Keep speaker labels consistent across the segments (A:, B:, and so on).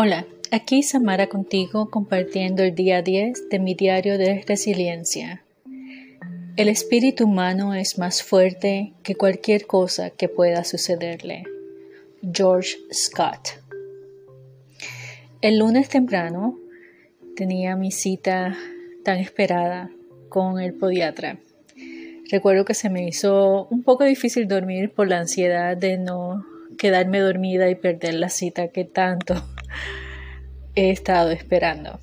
A: Hola, aquí Samara contigo compartiendo el día 10 de mi diario de resiliencia. El espíritu humano es más fuerte que cualquier cosa que pueda sucederle. George Scott. El lunes temprano tenía mi cita tan esperada con el podiatra. Recuerdo que se me hizo un poco difícil dormir por la ansiedad de no quedarme dormida y perder la cita que tanto he estado esperando.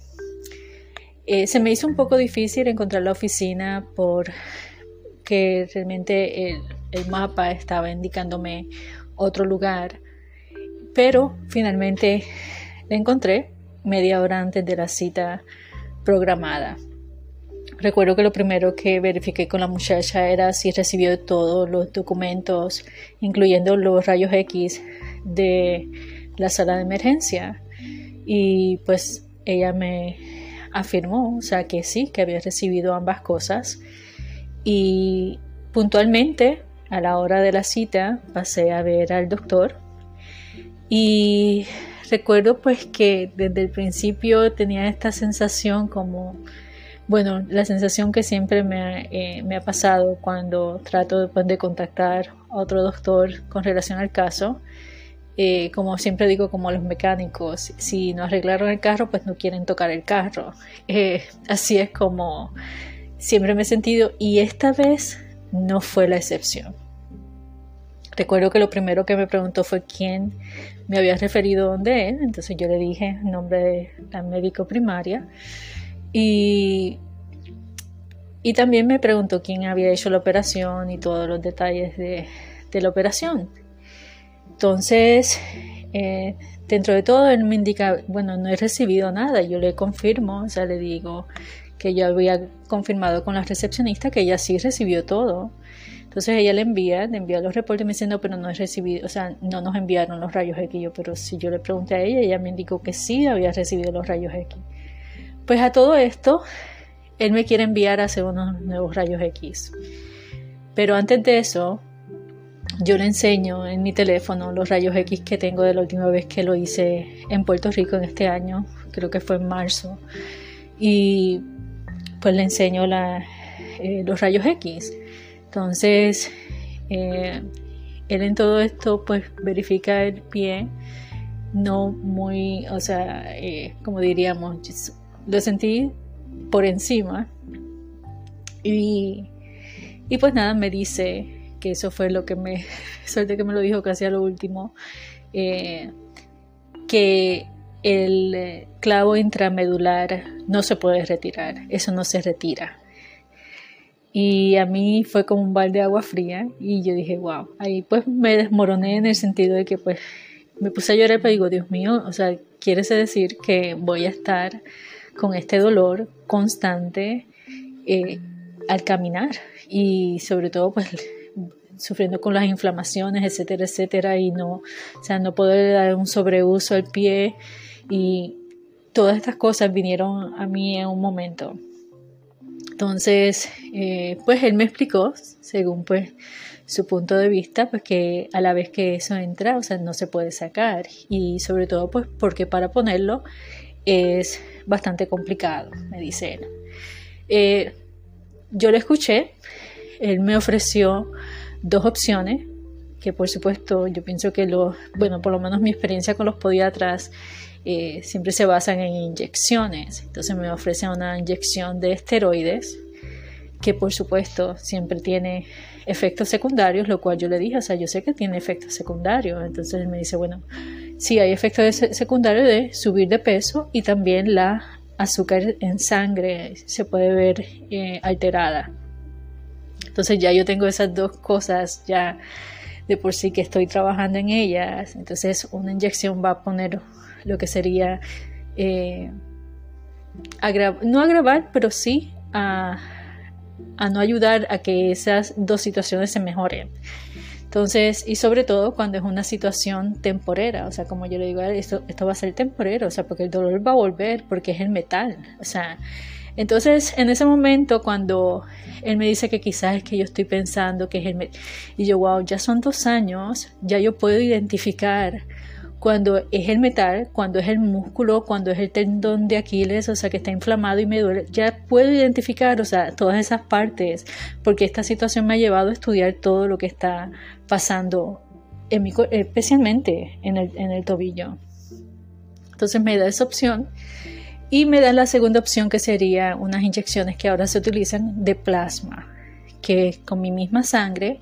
A: Eh, se me hizo un poco difícil encontrar la oficina porque realmente el, el mapa estaba indicándome otro lugar, pero finalmente la encontré media hora antes de la cita programada. Recuerdo que lo primero que verifiqué con la muchacha era si recibió todos los documentos, incluyendo los rayos X de la sala de emergencia. Y pues ella me afirmó, o sea, que sí, que había recibido ambas cosas. Y puntualmente, a la hora de la cita, pasé a ver al doctor. Y recuerdo pues que desde el principio tenía esta sensación como, bueno, la sensación que siempre me, eh, ha pasado cuando trato después de contactar a otro doctor con relación al caso eh, como siempre digo, como los mecánicos, si no arreglaron el carro, pues no quieren tocar el carro. Eh, así es como siempre me he sentido y esta vez no fue la excepción. Recuerdo que lo primero que me preguntó fue quién me había referido donde él, entonces yo le dije nombre de la médico primaria y, y también me preguntó quién había hecho la operación y todos los detalles de, de la operación. Entonces, eh, dentro de todo, él me indica, bueno, no he recibido nada, yo le confirmo, o sea, le digo que yo había confirmado con la recepcionista que ella sí recibió todo. Entonces ella le envía, le envía los reportes me dice, pero no he recibido, o sea, no nos enviaron los rayos X. Yo, pero si yo le pregunté a ella, ella me indicó que sí había recibido los rayos X. Pues a todo esto, él me quiere enviar a hacer unos nuevos rayos X. Pero antes de eso, yo le enseño en mi teléfono los rayos X que tengo de la última vez que lo hice en Puerto Rico en este año, creo que fue en marzo, y pues le enseño eh, los rayos X. Entonces, eh, él en todo esto pues verifica el pie, no muy, o sea, eh, como diríamos, lo sentí por encima. Y, y pues nada, me dice, que eso fue lo que me, suerte que me lo dijo casi a lo último, eh, que el eh, clavo intramedular no se puede retirar, eso no se retira. Y a mí fue como un balde de agua fría y yo dije, wow, ahí pues me desmoroné en el sentido de que pues me puse a llorar, pero digo, Dios mío, o sea, quiere decir que voy a estar con este dolor constante eh, al caminar y sobre todo pues sufriendo con las inflamaciones, etcétera, etcétera, y no, o sea, no poder dar un sobreuso al pie y todas estas cosas vinieron a mí en un momento. Entonces, eh, pues él me explicó, según pues su punto de vista, pues que a la vez que eso entra, o sea, no se puede sacar y sobre todo pues porque para ponerlo es bastante complicado, me dice él. Eh, yo le escuché, él me ofreció dos opciones, que por supuesto yo pienso que los, bueno, por lo menos mi experiencia con los podiatras eh, siempre se basan en inyecciones. Entonces me ofrecen una inyección de esteroides, que por supuesto siempre tiene efectos secundarios, lo cual yo le dije, o sea, yo sé que tiene efectos secundarios. Entonces él me dice, bueno, sí hay efectos secundarios de subir de peso y también la azúcar en sangre se puede ver eh, alterada. Entonces ya yo tengo esas dos cosas ya de por sí que estoy trabajando en ellas. Entonces una inyección va a poner lo que sería, eh, no agravar, pero sí a, no ayudar a que esas dos situaciones se mejoren. Entonces, y sobre todo cuando es una situación temporera, o sea, como yo le digo, esto, esto va a ser temporero, o sea, porque el dolor va a volver, porque es el metal, o sea, entonces, en ese momento, cuando él me dice que quizás es que yo estoy pensando que es el... Y yo, wow, ya son dos años, ya yo puedo identificar cuando es el metal, cuando es el músculo, cuando es el tendón de Aquiles, o sea, que está inflamado y me duele, ya puedo identificar, o sea, todas esas partes, porque esta situación me ha llevado a estudiar todo lo que está pasando, en mi, especialmente en el, en el tobillo. Entonces me da esa opción y me da la segunda opción que sería unas inyecciones que ahora se utilizan de plasma, que con mi misma sangre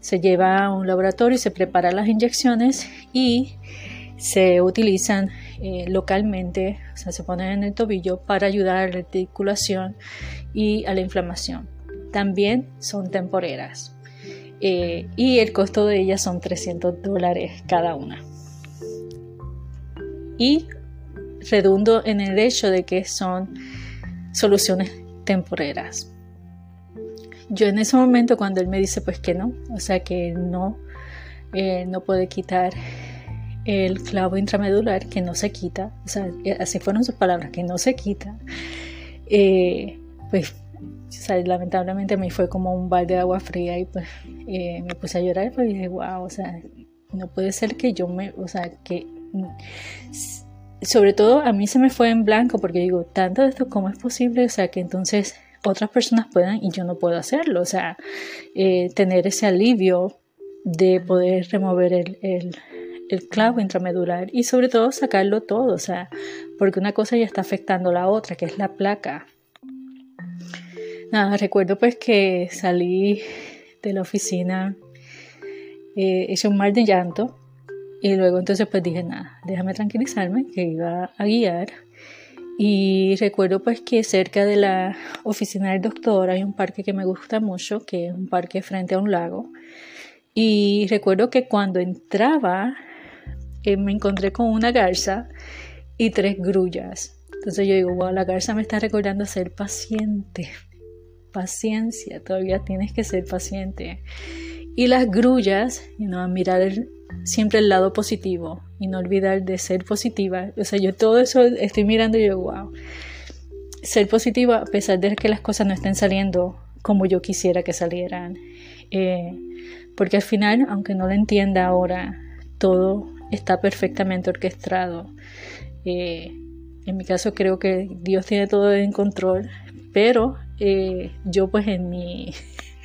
A: se lleva a un laboratorio y se preparan las inyecciones y se utilizan eh, localmente, o sea, se ponen en el tobillo para ayudar a la articulación y a la inflamación. También son temporeras eh, y el costo de ellas son 300 dólares cada una. Y redundo en el hecho de que son soluciones temporeras. Yo en ese momento cuando él me dice pues que no, o sea que no, eh, no puede quitar el clavo intramedular, que no se quita, o sea, eh, así fueron sus palabras, que no se quita, eh, pues lamentablemente a mí fue como un balde de agua fría y pues me puse a llorar y dije, wow, o sea, no puede ser que yo me, o sea, que sobre todo a mí se me fue en blanco porque digo, tanto de esto, ¿cómo es posible? O sea, que entonces otras personas puedan y yo no puedo hacerlo. O sea, eh, tener ese alivio de poder remover el, el, clavo intramedular y sobre todo sacarlo todo. O sea, porque una cosa ya está afectando la otra, que es la placa. Nada, recuerdo pues que salí de la oficina eh, hecho un mar de llanto y luego entonces pues dije, nada, déjame tranquilizarme, que iba a guiar. Y recuerdo pues que cerca de la oficina del doctor hay un parque que me gusta mucho, que es un parque frente a un lago. Y recuerdo que cuando entraba eh, me encontré con una garza y tres grullas. Entonces yo digo, wow, la garza me está recordando ser paciente. Paciencia, todavía tienes que ser paciente. Y las grullas, you know, a mirar el, siempre el lado positivo y no olvidar de ser positiva. O sea, yo todo eso estoy mirando y yo, wow, ser positiva a pesar de que las cosas no estén saliendo como yo quisiera que salieran. Eh, porque al final, aunque no lo entienda ahora, todo está perfectamente orquestado. Eh, en mi caso creo que Dios tiene todo en control, pero eh, yo pues en mi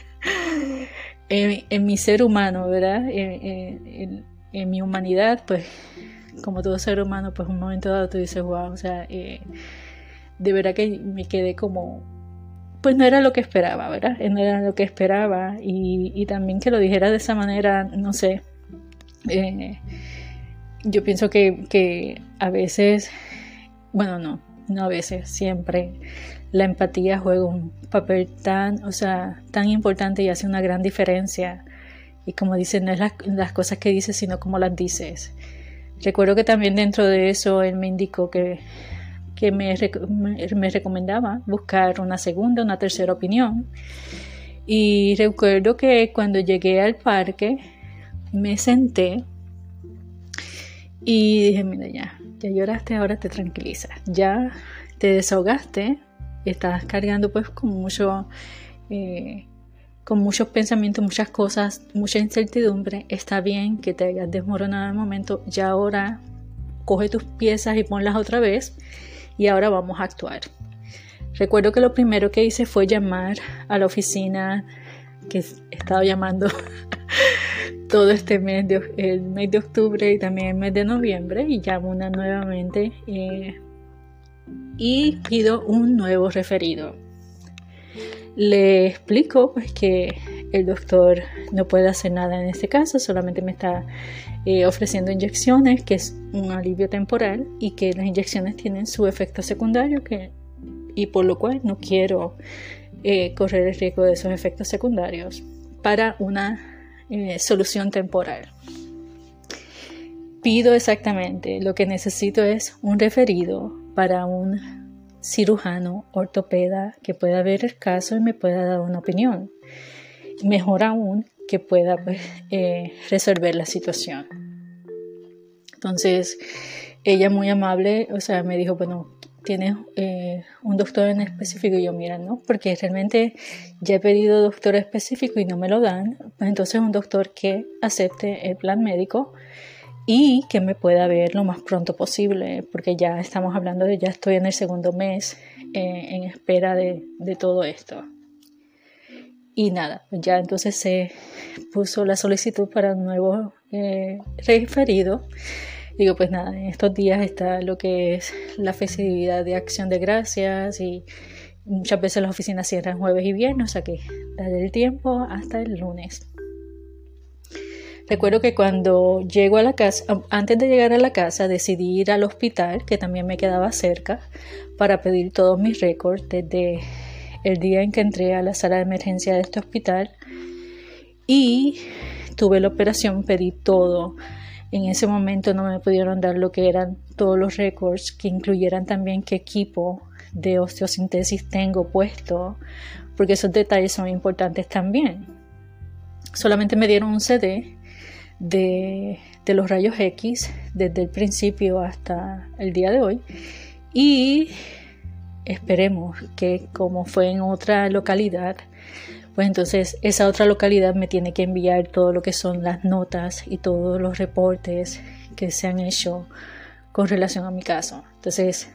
A: en, mi ser humano, ¿verdad? En, mi humanidad, pues como todo ser humano, pues un momento dado tú dices, wow, o sea, eh, de verdad que me quedé como, pues no era lo que esperaba, ¿verdad? No era lo que esperaba y, también que lo dijera de esa manera, no sé, eh, yo pienso que, que a veces, bueno, no, no a veces, siempre la empatía juega un papel tan, o sea, tan importante y hace una gran diferencia. Y como dicen, no es las, cosas que dices, sino cómo las dices. Recuerdo que también dentro de eso él me indicó que, que me, me, recomendaba buscar una segunda, una tercera opinión. Y recuerdo que cuando llegué al parque me senté y dije, mira ya, ya lloraste, ahora te tranquilizas. Ya te desahogaste, estás cargando pues con mucho, eh, con muchos pensamientos, muchas cosas, mucha incertidumbre. Está bien que te hayas desmoronado el momento, ya ahora coge tus piezas y ponlas otra vez y ahora vamos a actuar. Recuerdo que lo primero que hice fue llamar a la oficina que he estado llamando todo este mes, de, el mes de octubre y también el mes de noviembre y llamo una nuevamente. Eh, y pido un nuevo referido. Le explico pues que el doctor no puede hacer nada en este caso, solamente me está eh, ofreciendo inyecciones, que es un alivio temporal y que las inyecciones tienen su efecto secundario que, y por lo cual no quiero eh, correr el riesgo de esos efectos secundarios para una eh, solución temporal. Pido exactamente, lo que necesito es un referido para un cirujano ortopeda que pueda ver el caso y me pueda dar una opinión. Mejor aún que pueda pues, eh, resolver la situación. Entonces, ella muy amable, o sea, me dijo, bueno, ¿tienes eh, un doctor en específico? Y yo, mira, no, porque realmente ya he pedido doctor específico y no me lo dan. Pues entonces un doctor que acepte el plan médico y que me pueda ver lo más pronto posible, porque ya estamos hablando de ya estoy en el segundo mes eh, en espera de, de, todo esto. Y nada, ya entonces se puso la solicitud para un nuevo eh, referido. Digo, pues nada, en estos días está lo que es la festividad de acción de gracias y muchas veces las oficinas cierran jueves y viernes, o sea que daré el tiempo hasta el lunes. Recuerdo que cuando llego a la casa, antes de llegar a la casa, decidí ir al hospital, que también me quedaba cerca, para pedir todos mis récords desde el día en que entré a la sala de emergencia de este hospital. Y tuve la operación, pedí todo. En ese momento no me pudieron dar lo que eran todos los récords, que incluyeran también qué equipo de osteosintesis tengo puesto, porque esos detalles son importantes también. Solamente me dieron un CD de, los rayos X desde el principio hasta el día de hoy. Y esperemos que como fue en otra localidad pues entonces esa otra localidad me tiene que enviar todo lo que son las notas y todos los reportes que se han hecho con relación a mi caso. Entonces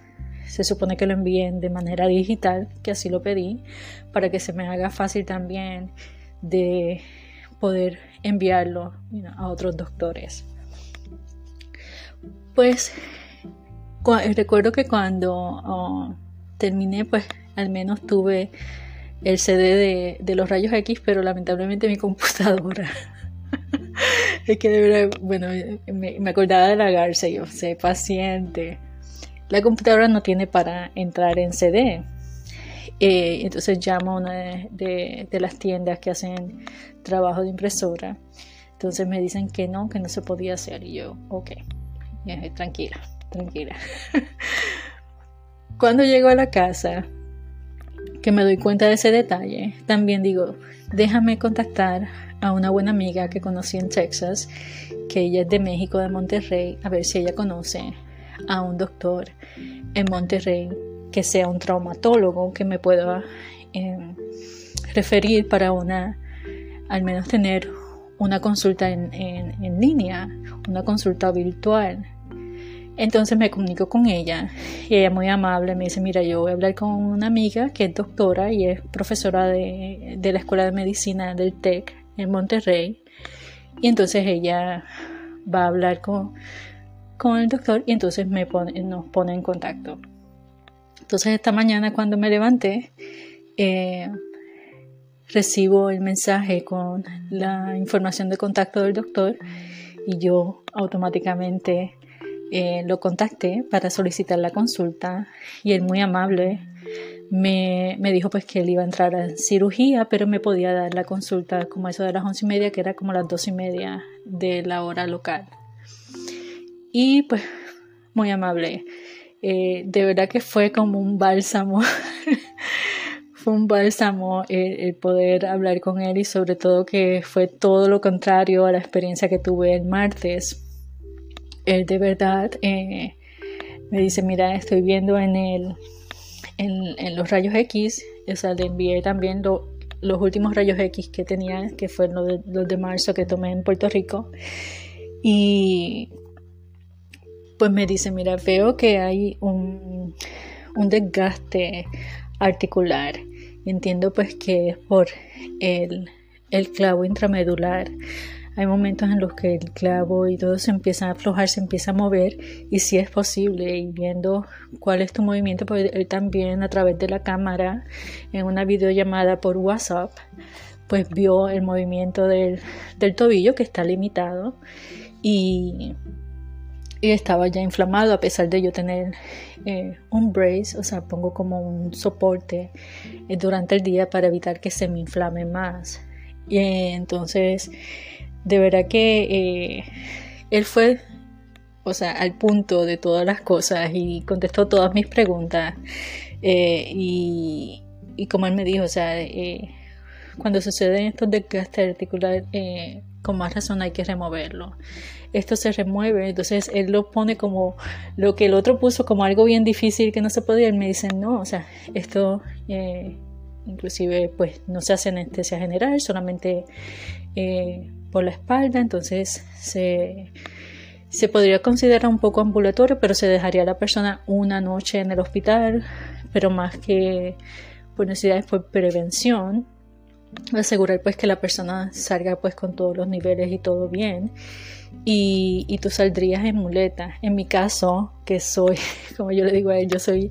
A: se supone que lo envíen de manera digital que así lo pedí para que se me haga fácil también de poder enviarlo a otros doctores. Pues recuerdo que cuando oh, terminé, pues al menos tuve el CD de, los rayos X, pero lamentablemente mi computadora. es que de verdad, bueno, me, acordaba de la Garza, yo sé, paciente. La computadora no tiene para entrar en CD. Eh, entonces llamo a una de, las tiendas que hacen trabajo de impresora. Entonces me dicen que no, que no se podía hacer. Y yo, ok, tranquila, tranquila. Cuando llego a la casa, que me doy cuenta de ese detalle, también digo, déjame contactar a una buena amiga que conocí en Texas, que ella es de México, de Monterrey, a ver si ella conoce a un doctor en Monterrey que sea un traumatólogo que me pueda em, referir para una, al menos tener una consulta en, en, línea, una consulta virtual. Entonces me comunico con ella y ella muy amable me dice, mira, yo voy a hablar con una amiga que es doctora y es profesora de, de la Escuela de Medicina del TEC en Monterrey. Y entonces ella va a hablar con, con el doctor y entonces me pone, nos pone en contacto. Entonces esta mañana cuando me levanté, eh, recibo el mensaje con la información de contacto del doctor y yo automáticamente eh, lo contacté para solicitar la consulta y él muy amable me, me, dijo pues que él iba a entrar en cirugía pero me podía dar la consulta como eso de las once y media que era como las dos y media de la hora local. Y pues muy amable eh, de verdad que fue como un bálsamo. fue un bálsamo el, poder hablar con él y sobre todo que fue todo lo contrario a la experiencia que tuve el martes. Él de verdad eh, me dice, mira, estoy viendo en, el, en, los rayos X, o sea, le envié también los últimos rayos X que tenía, que fueron los de, los de marzo que tomé en Puerto Rico. Y pues me dice, mira, veo que hay un, desgaste articular. Entiendo pues que es por el, clavo intramedular. Hay momentos en los que el clavo y todo se empieza a aflojar, se empieza a mover y si es posible y viendo cuál es tu movimiento, pues él también a través de la cámara en una videollamada por WhatsApp, pues vio el movimiento del, del tobillo que está limitado y y estaba ya inflamado a pesar de yo tener eh, un brace, o sea, pongo como un soporte eh, durante el día para evitar que se me inflame más. Y entonces, de verdad que eh, él fue, o sea, al punto de todas las cosas y contestó todas mis preguntas. Y, y, como él me dijo, o sea, cuando suceden estos desgastes articulares, con más razón hay que removerlo. Esto se remueve, entonces él lo pone como lo que el otro puso como algo bien difícil que no se podía. Él me dice, no, o sea, esto eh, inclusive pues no se hace anestesia general, solamente eh, por la espalda, entonces se, se podría considerar un poco ambulatorio, pero se dejaría a la persona una noche en el hospital, pero más que por necesidades por prevención, asegurar pues que la persona salga pues con todos los niveles y todo bien y, y, tú saldrías en muleta. En mi caso, que soy, como yo le digo a él, yo soy,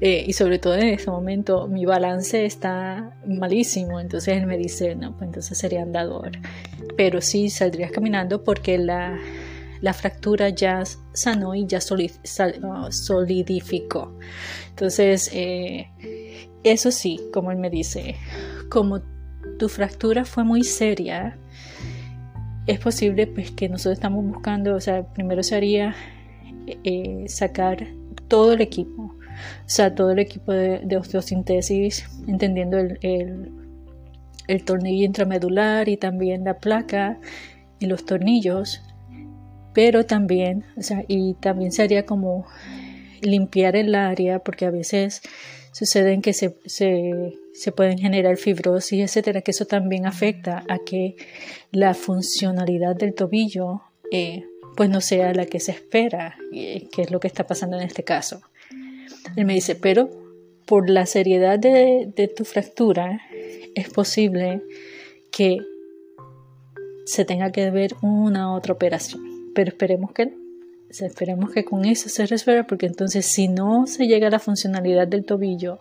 A: eh, y sobre todo en este momento, mi balance está malísimo, entonces él me dice, no, pues entonces sería andador. Pero sí saldrías caminando porque la, la fractura ya sanó y ya solidificó. Entonces, eh, eso sí, como él me dice, como tu fractura fue muy seria, es posible pues que nosotros estamos buscando, o sea, primero sería eh, sacar todo el equipo, o sea, todo el equipo de, osteosintesis, entendiendo el, el, tornillo intramedular y también la placa y los tornillos, pero también, o sea, y también sería como limpiar el área, porque a veces suceden que se, se, pueden generar fibrosis, etcétera, que eso también afecta a que la funcionalidad del tobillo eh, pues no sea la que se espera, que es lo que está pasando en este caso. Él me dice, pero por la seriedad de, de tu fractura, es posible que se tenga que ver una otra operación, pero esperemos que no esperemos que con eso se resuelva porque entonces si no se llega a la funcionalidad del tobillo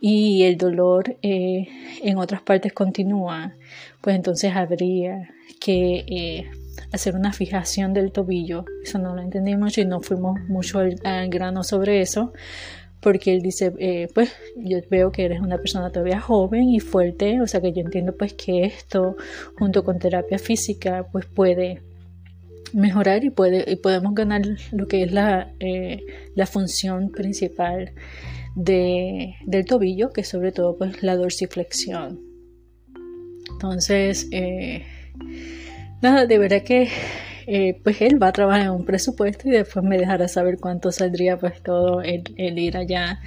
A: y el dolor eh, en otras partes continúa, pues entonces habría que eh, hacer una fijación del tobillo. Eso no lo entendimos y no fuimos mucho al, grano sobre eso, porque él dice, eh, pues yo veo que eres una persona todavía joven y fuerte, o sea que yo entiendo pues que esto junto con terapia física pues puede mejorar y, puede, y podemos ganar lo que es la, eh, la función principal de, del tobillo, que es sobre todo pues, la dorsiflexión. Entonces, eh, nada, de verdad que eh, pues él va a trabajar en un presupuesto y después me dejará saber cuánto saldría pues todo el, el ir allá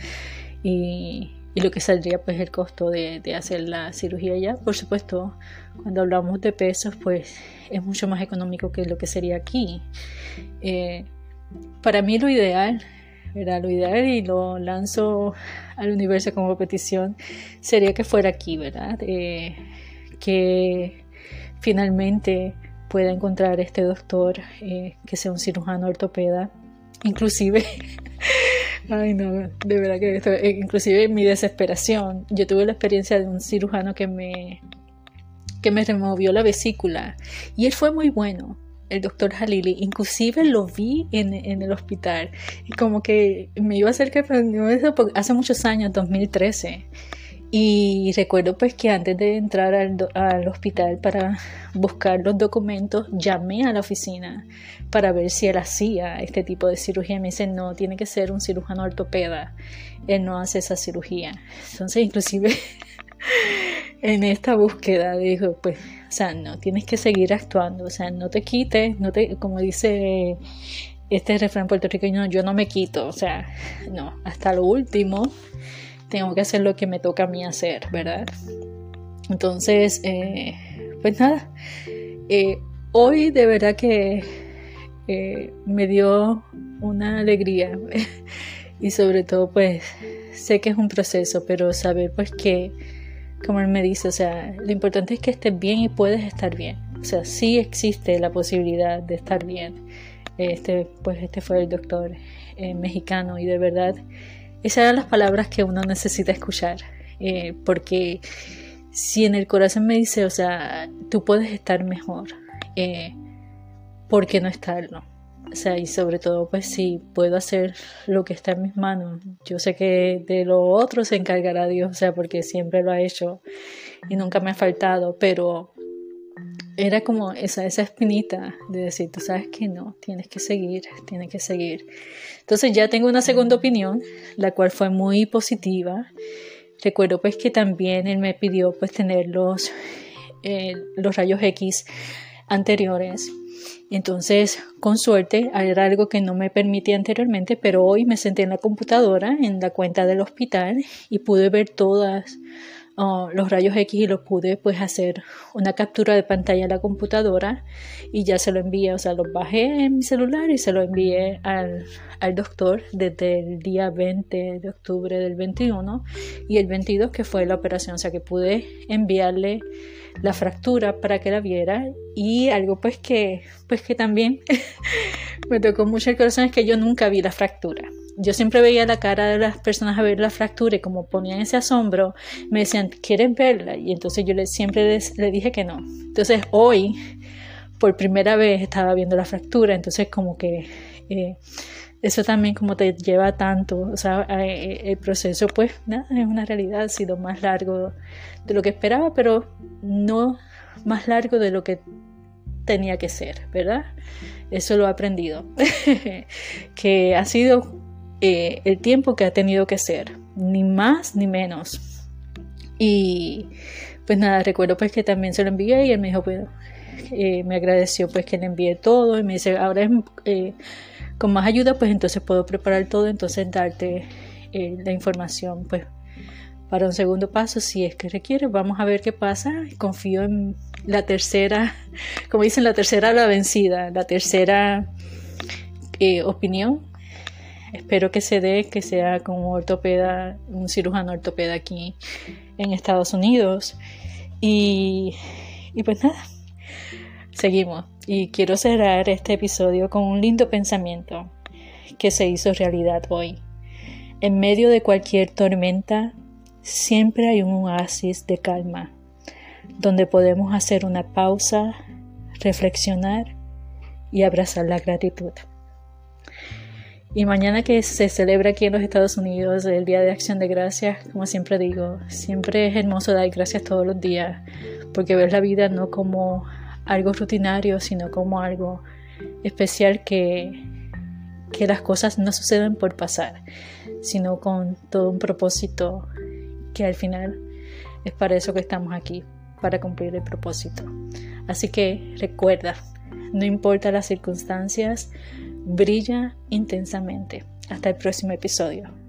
A: y, y lo que saldría pues el costo de, hacer la cirugía ya. Por supuesto, cuando hablamos de pesos pues es mucho más económico que lo que sería aquí. Eh, para mí lo ideal, era lo ideal y lo lanzo al universo como petición, sería que fuera aquí, ¿verdad? Eh, que finalmente pueda encontrar este doctor eh, que sea un cirujano ortopeda. Inclusive Ay, no, de verdad que esto, eh, inclusive mi desesperación. Yo tuve la experiencia de un cirujano que me, que me removió la vesícula y él fue muy bueno, el doctor Halili. Inclusive lo vi en, en, el hospital y como que me iba a hacer que hace muchos años, 2013. Y recuerdo pues que antes de entrar al, hospital para buscar los documentos, llamé a la oficina para ver si él hacía este tipo de cirugía. Me dice, no, tiene que ser un cirujano ortopeda. Él no hace esa cirugía. Entonces, inclusive en esta búsqueda dijo, pues, o sea, no, tienes que seguir actuando. O sea, no te quites, no te, como dice este refrán puertorriqueño, yo no me quito. O sea, no, hasta lo último tengo que hacer lo que me toca a mí hacer, ¿verdad? Entonces, eh, pues nada, eh, hoy de verdad que eh, me dio una alegría y sobre todo pues sé que es un proceso, pero saber pues que, como él me dice, o sea, lo importante es que estés bien y puedes estar bien. O sea, sí existe la posibilidad de estar bien. Este, pues este fue el doctor mexicano y de verdad esas eran las palabras que uno necesita escuchar, eh, porque si en el corazón me dice, o sea, tú puedes estar mejor, eh, ¿por qué no estarlo? O sea, y sobre todo, pues si puedo hacer lo que está en mis manos. Yo sé que de lo otro se encargará Dios, o sea, porque siempre lo ha hecho y nunca me ha faltado, pero era como esa, esa espinita de decir, tú sabes que no, tienes que seguir, tienes que seguir. Entonces ya tengo una segunda opinión, la cual fue muy positiva. Recuerdo pues que también él me pidió pues tener los, eh, los rayos X anteriores. Entonces, con suerte, era algo que no me permitía anteriormente, pero hoy me senté en la computadora, en la cuenta del hospital, y pude ver todas los rayos X y lo pude pues hacer una captura de pantalla a la computadora y ya se lo envié, o sea, lo bajé en mi celular y se lo envié al, al doctor desde el día 20 de octubre del 21 y el 22 que fue la operación, o sea que pude enviarle la fractura para que la viera y algo pues que pues que también me tocó mucho el corazón es que yo nunca vi la fractura yo siempre veía la cara de las personas a ver la fractura y como ponían ese asombro, me decían, ¿quieren verla? Y entonces yo siempre le dije que no. Entonces hoy, por primera vez, estaba viendo la fractura, entonces como que eh, eso también como te lleva tanto, o sea, eh, el proceso pues es una realidad, ha sido más largo de lo que esperaba, pero no más largo de lo que tenía que ser, ¿verdad? Eso lo he aprendido, que ha sido eh, el tiempo que ha tenido que ser, ni más ni menos. Y pues nada, recuerdo pues que también se lo envié y él me dijo, bueno, eh, me agradeció pues que le envié todo y me dice, ahora es, eh, con más ayuda pues entonces puedo preparar todo, entonces darte la información pues para un segundo paso si es que requiere. Vamos a ver qué pasa. Confío en la tercera, como dicen, la tercera la vencida, la tercera opinión Espero que se dé, que sea con un ortopeda, un cirujano ortopeda aquí en Estados Unidos. Y, y pues nada, seguimos. Y quiero cerrar este episodio con un lindo pensamiento que se hizo realidad hoy. En medio de cualquier tormenta, siempre hay un oasis de calma, donde podemos hacer una pausa, reflexionar y abrazar la gratitud. Y mañana que se celebra aquí en los Estados Unidos el Día de Acción de Gracias, como siempre digo, siempre es hermoso dar gracias todos los días, porque ver la vida no como algo rutinario, sino como algo especial que, que las cosas no suceden por pasar, sino con todo un propósito que al final es para eso que estamos aquí, para cumplir el propósito. Así que recuerda, no importa las circunstancias, brilla intensamente. Hasta el próximo episodio.